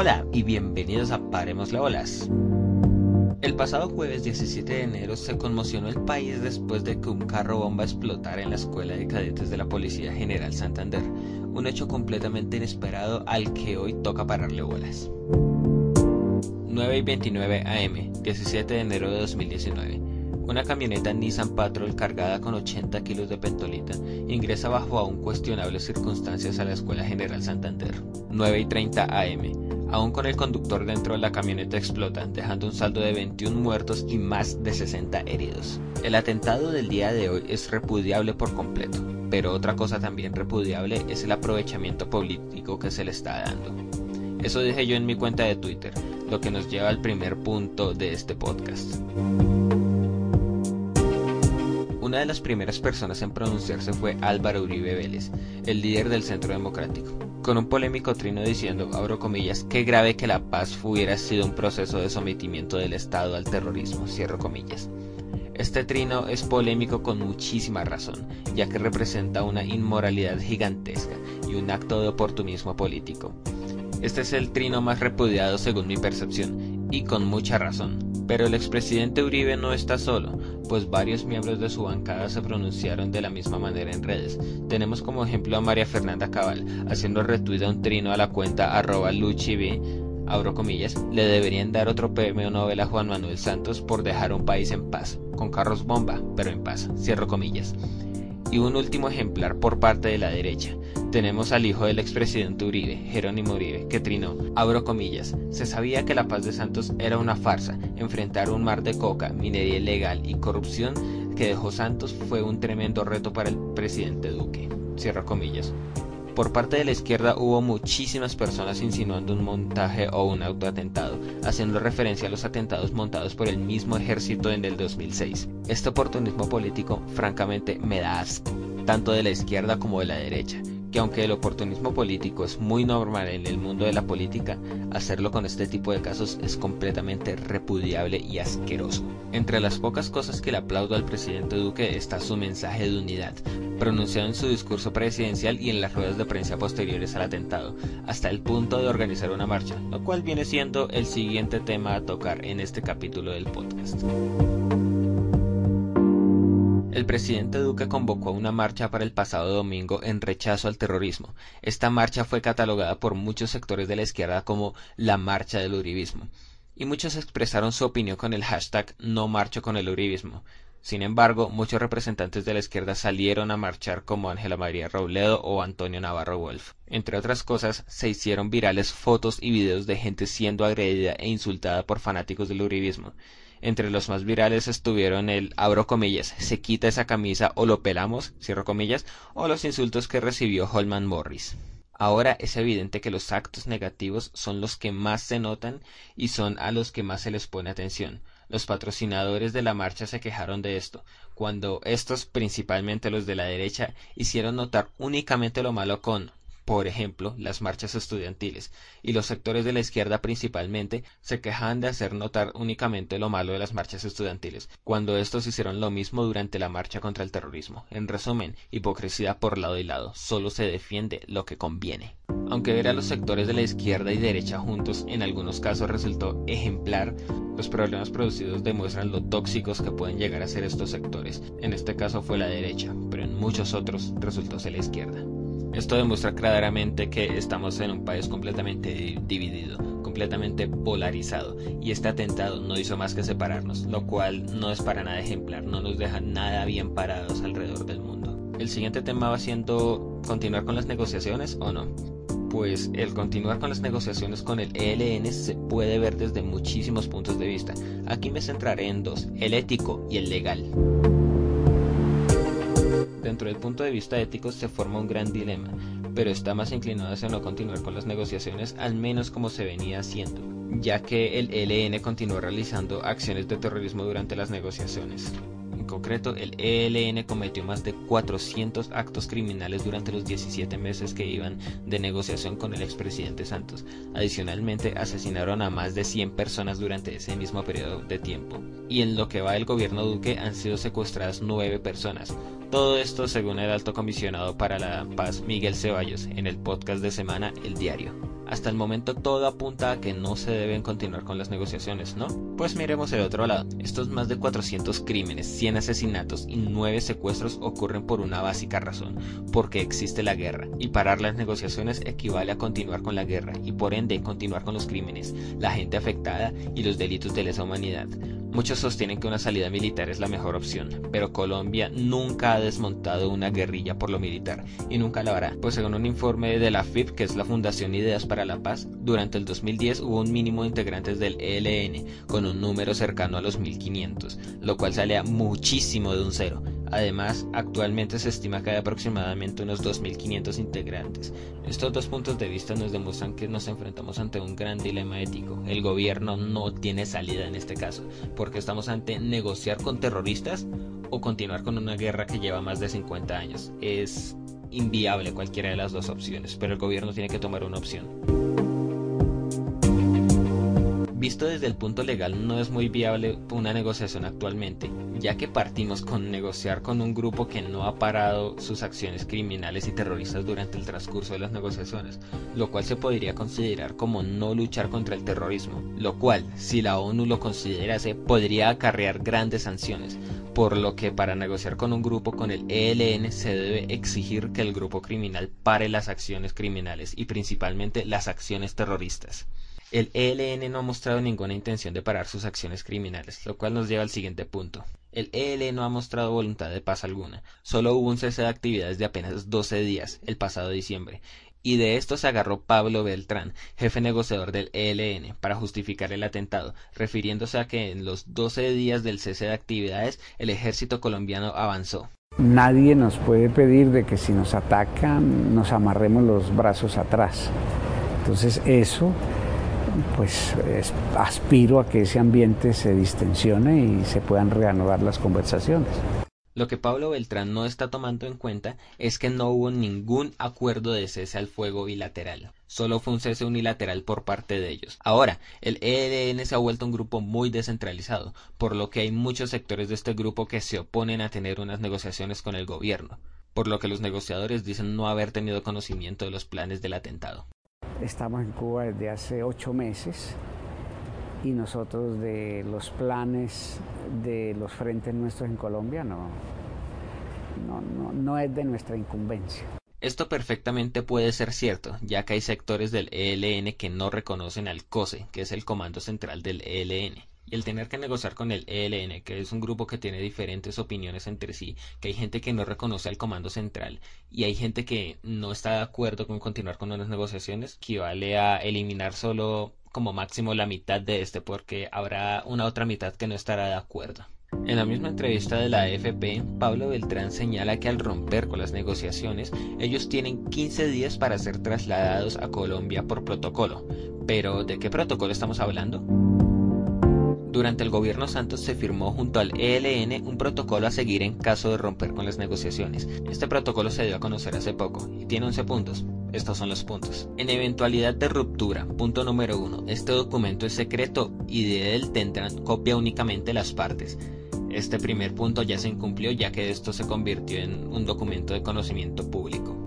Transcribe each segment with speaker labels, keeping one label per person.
Speaker 1: Hola y bienvenidos a Paremos la Olas. El pasado jueves 17 de enero se conmocionó el país después de que un carro bomba explotara en la Escuela de Cadetes de la Policía General Santander, un hecho completamente inesperado al que hoy toca pararle bolas. 9 y 29 AM, 17 de enero de 2019. Una camioneta Nissan Patrol cargada con 80 kilos de pentolita ingresa bajo aún cuestionables circunstancias a la Escuela General Santander. 9 y 30 AM. Aún con el conductor dentro de la camioneta explota, dejando un saldo de 21 muertos y más de 60 heridos. El atentado del día de hoy es repudiable por completo, pero otra cosa también repudiable es el aprovechamiento político que se le está dando. Eso dije yo en mi cuenta de Twitter, lo que nos lleva al primer punto de este podcast. Una de las primeras personas en pronunciarse fue Álvaro Uribe Vélez, el líder del Centro Democrático, con un polémico trino diciendo, abro comillas, qué grave que la paz hubiera sido un proceso de sometimiento del Estado al terrorismo, cierro comillas. Este trino es polémico con muchísima razón, ya que representa una inmoralidad gigantesca y un acto de oportunismo político. Este es el trino más repudiado según mi percepción, y con mucha razón. Pero el expresidente Uribe no está solo, pues varios miembros de su bancada se pronunciaron de la misma manera en redes. Tenemos como ejemplo a María Fernanda Cabal, haciendo retweet un trino a la cuenta arroba luchiv, abro comillas, le deberían dar otro premio Nobel a Juan Manuel Santos por dejar un país en paz, con carros bomba, pero en paz, cierro comillas. Y un último ejemplar por parte de la derecha. Tenemos al hijo del expresidente Uribe, Jerónimo Uribe, que trinó, abro comillas, se sabía que la paz de Santos era una farsa, enfrentar un mar de coca, minería ilegal y corrupción que dejó Santos fue un tremendo reto para el presidente Duque, cierro comillas. Por parte de la izquierda hubo muchísimas personas insinuando un montaje o un autoatentado, haciendo referencia a los atentados montados por el mismo ejército en el 2006. Este oportunismo político francamente me da asco, tanto de la izquierda como de la derecha, que aunque el oportunismo político es muy normal en el mundo de la política, hacerlo con este tipo de casos es completamente repudiable y asqueroso. Entre las pocas cosas que le aplaudo al presidente Duque está su mensaje de unidad, pronunciado en su discurso presidencial y en las ruedas de prensa posteriores al atentado, hasta el punto de organizar una marcha, lo cual viene siendo el siguiente tema a tocar en este capítulo del podcast. El presidente Duque convocó una marcha para el pasado domingo en rechazo al terrorismo. Esta marcha fue catalogada por muchos sectores de la izquierda como la marcha del uribismo, y muchos expresaron su opinión con el hashtag no marcho con el uribismo. Sin embargo, muchos representantes de la izquierda salieron a marchar como Ángela María Robledo o Antonio Navarro Wolf. Entre otras cosas, se hicieron virales fotos y videos de gente siendo agredida e insultada por fanáticos del uribismo. Entre los más virales estuvieron el abro comillas, se quita esa camisa o lo pelamos, cierro comillas, o los insultos que recibió Holman Morris. Ahora es evidente que los actos negativos son los que más se notan y son a los que más se les pone atención. Los patrocinadores de la marcha se quejaron de esto, cuando estos, principalmente los de la derecha, hicieron notar únicamente lo malo con por ejemplo, las marchas estudiantiles, y los sectores de la izquierda principalmente se quejan de hacer notar únicamente lo malo de las marchas estudiantiles, cuando estos hicieron lo mismo durante la marcha contra el terrorismo. En resumen, hipocresía por lado y lado, solo se defiende lo que conviene. Aunque ver a los sectores de la izquierda y derecha juntos en algunos casos resultó ejemplar, los problemas producidos demuestran lo tóxicos que pueden llegar a ser estos sectores. En este caso fue la derecha, pero en muchos otros resultó ser la izquierda. Esto demuestra claramente que estamos en un país completamente dividido, completamente polarizado, y este atentado no hizo más que separarnos, lo cual no es para nada ejemplar, no nos deja nada bien parados alrededor del mundo. El siguiente tema va siendo continuar con las negociaciones o no. Pues el continuar con las negociaciones con el ELN se puede ver desde muchísimos puntos de vista. Aquí me centraré en dos, el ético y el legal. Dentro del punto de vista ético se forma un gran dilema, pero está más inclinado hacia no continuar con las negociaciones, al menos como se venía haciendo, ya que el ELN continuó realizando acciones de terrorismo durante las negociaciones concreto, el ELN cometió más de 400 actos criminales durante los 17 meses que iban de negociación con el expresidente Santos. Adicionalmente, asesinaron a más de 100 personas durante ese mismo periodo de tiempo. Y en lo que va del gobierno Duque han sido secuestradas 9 personas. Todo esto según el alto comisionado para la paz Miguel Ceballos en el podcast de semana El Diario. Hasta el momento todo apunta a que no se deben continuar con las negociaciones, ¿no? Pues miremos el otro lado. Estos más de 400 crímenes, 100 asesinatos y 9 secuestros ocurren por una básica razón, porque existe la guerra, y parar las negociaciones equivale a continuar con la guerra, y por ende continuar con los crímenes, la gente afectada y los delitos de lesa humanidad. Muchos sostienen que una salida militar es la mejor opción, pero Colombia nunca ha desmontado una guerrilla por lo militar y nunca lo hará, pues según un informe de la FIP, que es la Fundación Ideas para la Paz, durante el 2010 hubo un mínimo de integrantes del ELN, con un número cercano a los 1500, lo cual sale muchísimo de un cero. Además, actualmente se estima que hay aproximadamente unos 2.500 integrantes. Estos dos puntos de vista nos demuestran que nos enfrentamos ante un gran dilema ético. El gobierno no tiene salida en este caso, porque estamos ante negociar con terroristas o continuar con una guerra que lleva más de 50 años. Es inviable cualquiera de las dos opciones, pero el gobierno tiene que tomar una opción. Visto desde el punto legal no es muy viable una negociación actualmente, ya que partimos con negociar con un grupo que no ha parado sus acciones criminales y terroristas durante el transcurso de las negociaciones, lo cual se podría considerar como no luchar contra el terrorismo, lo cual, si la ONU lo considerase, podría acarrear grandes sanciones, por lo que para negociar con un grupo con el ELN se debe exigir que el grupo criminal pare las acciones criminales y principalmente las acciones terroristas. El ELN no ha mostrado ninguna intención de parar sus acciones criminales, lo cual nos lleva al siguiente punto. El ELN no ha mostrado voluntad de paz alguna, solo hubo un cese de actividades de apenas 12 días, el pasado diciembre, y de esto se agarró Pablo Beltrán, jefe negociador del ELN, para justificar el atentado, refiriéndose a que en los 12 días del cese de actividades el ejército colombiano avanzó.
Speaker 2: Nadie nos puede pedir de que si nos atacan nos amarremos los brazos atrás. Entonces eso pues aspiro a que ese ambiente se distensione y se puedan reanudar las conversaciones.
Speaker 1: Lo que Pablo Beltrán no está tomando en cuenta es que no hubo ningún acuerdo de cese al fuego bilateral. Solo fue un cese unilateral por parte de ellos. Ahora, el ELN se ha vuelto un grupo muy descentralizado, por lo que hay muchos sectores de este grupo que se oponen a tener unas negociaciones con el gobierno, por lo que los negociadores dicen no haber tenido conocimiento de los planes del atentado.
Speaker 2: Estamos en Cuba desde hace ocho meses y nosotros de los planes de los frentes nuestros en Colombia no, no, no, es de nuestra incumbencia.
Speaker 1: Esto perfectamente puede ser cierto, ya que hay sectores del ELN que no reconocen al COSE, que es el Comando Central del ELN el tener que negociar con el ELN, que es un grupo que tiene diferentes opiniones entre sí, que hay gente que no reconoce al comando central y hay gente que no está de acuerdo con continuar con unas negociaciones, equivale a eliminar solo como máximo la mitad de este, porque habrá una otra mitad que no estará de acuerdo. En la misma entrevista de la AFP, Pablo Beltrán señala que al romper con las negociaciones, ellos tienen 15 días para ser trasladados a Colombia por protocolo. Pero, ¿de qué protocolo estamos hablando? Durante el gobierno Santos se firmó junto al ELN un protocolo a seguir en caso de romper con las negociaciones. Este protocolo se dio a conocer hace poco y tiene 11 puntos. Estos son los puntos. En eventualidad de ruptura, punto número 1, este documento es secreto y de él tendrán copia únicamente las partes. Este primer punto ya se incumplió ya que esto se convirtió en un documento de conocimiento público.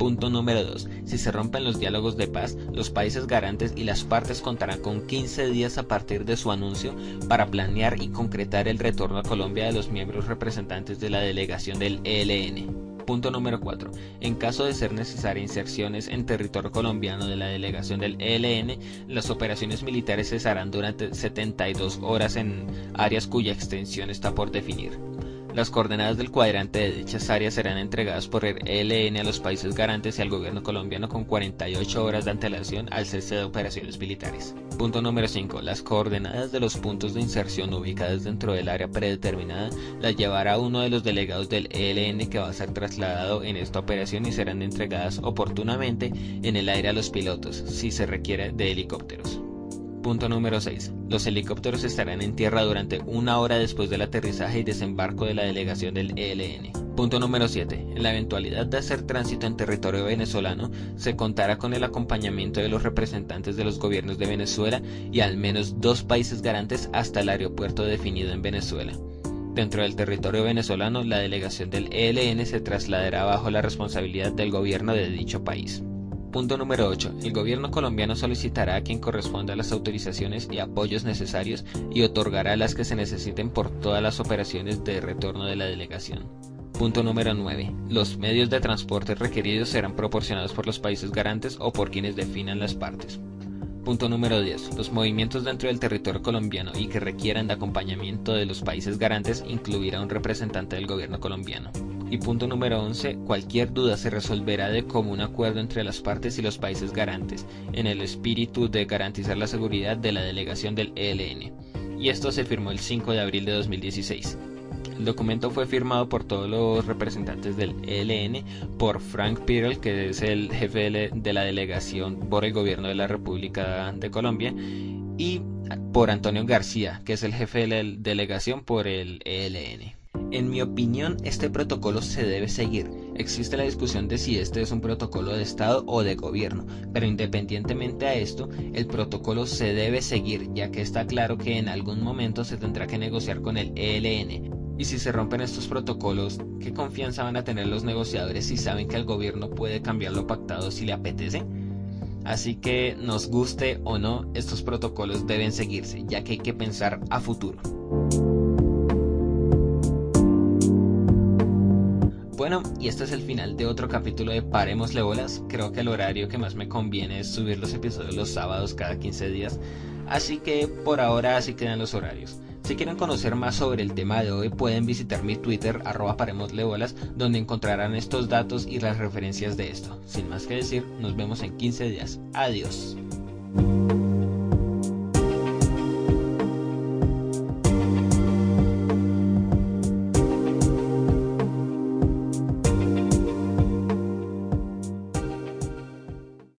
Speaker 1: Punto número 2. Si se rompen los diálogos de paz, los países garantes y las partes contarán con 15 días a partir de su anuncio para planear y concretar el retorno a Colombia de los miembros representantes de la delegación del ELN. Punto número 4. En caso de ser necesaria inserciones en territorio colombiano de la delegación del ELN, las operaciones militares cesarán durante 72 horas en áreas cuya extensión está por definir. Las coordenadas del cuadrante de dichas áreas serán entregadas por el ELN a los países garantes y al gobierno colombiano con 48 horas de antelación al cese de operaciones militares. Punto número 5. Las coordenadas de los puntos de inserción ubicadas dentro del área predeterminada las llevará uno de los delegados del ELN que va a ser trasladado en esta operación y serán entregadas oportunamente en el aire a los pilotos, si se requiere de helicópteros. Punto número 6. Los helicópteros estarán en tierra durante una hora después del aterrizaje y desembarco de la delegación del ELN. Punto número 7. En la eventualidad de hacer tránsito en territorio venezolano, se contará con el acompañamiento de los representantes de los gobiernos de Venezuela y al menos dos países garantes hasta el aeropuerto definido en Venezuela. Dentro del territorio venezolano, la delegación del ELN se trasladará bajo la responsabilidad del gobierno de dicho país. Punto número 8. El gobierno colombiano solicitará a quien corresponda las autorizaciones y apoyos necesarios y otorgará las que se necesiten por todas las operaciones de retorno de la delegación. Punto número 9. Los medios de transporte requeridos serán proporcionados por los países garantes o por quienes definan las partes. Punto número 10. Los movimientos dentro del territorio colombiano y que requieran de acompañamiento de los países garantes incluirá un representante del gobierno colombiano. Y punto número 11. Cualquier duda se resolverá de común acuerdo entre las partes y los países garantes, en el espíritu de garantizar la seguridad de la delegación del ELN. Y esto se firmó el 5 de abril de 2016. El documento fue firmado por todos los representantes del ELN, por Frank Pirel, que es el jefe de la delegación por el gobierno de la República de Colombia, y por Antonio García, que es el jefe de la delegación por el ELN. En mi opinión, este protocolo se debe seguir. Existe la discusión de si este es un protocolo de Estado o de gobierno, pero independientemente a esto, el protocolo se debe seguir, ya que está claro que en algún momento se tendrá que negociar con el ELN. Y si se rompen estos protocolos, ¿qué confianza van a tener los negociadores si saben que el gobierno puede cambiar lo pactado si le apetece? Así que nos guste o no, estos protocolos deben seguirse, ya que hay que pensar a futuro. Y este es el final de otro capítulo de Parémosle Bolas. Creo que el horario que más me conviene es subir los episodios los sábados cada 15 días. Así que por ahora así quedan los horarios. Si quieren conocer más sobre el tema de hoy pueden visitar mi Twitter arroba donde encontrarán estos datos y las referencias de esto. Sin más que decir, nos vemos en 15 días. Adiós.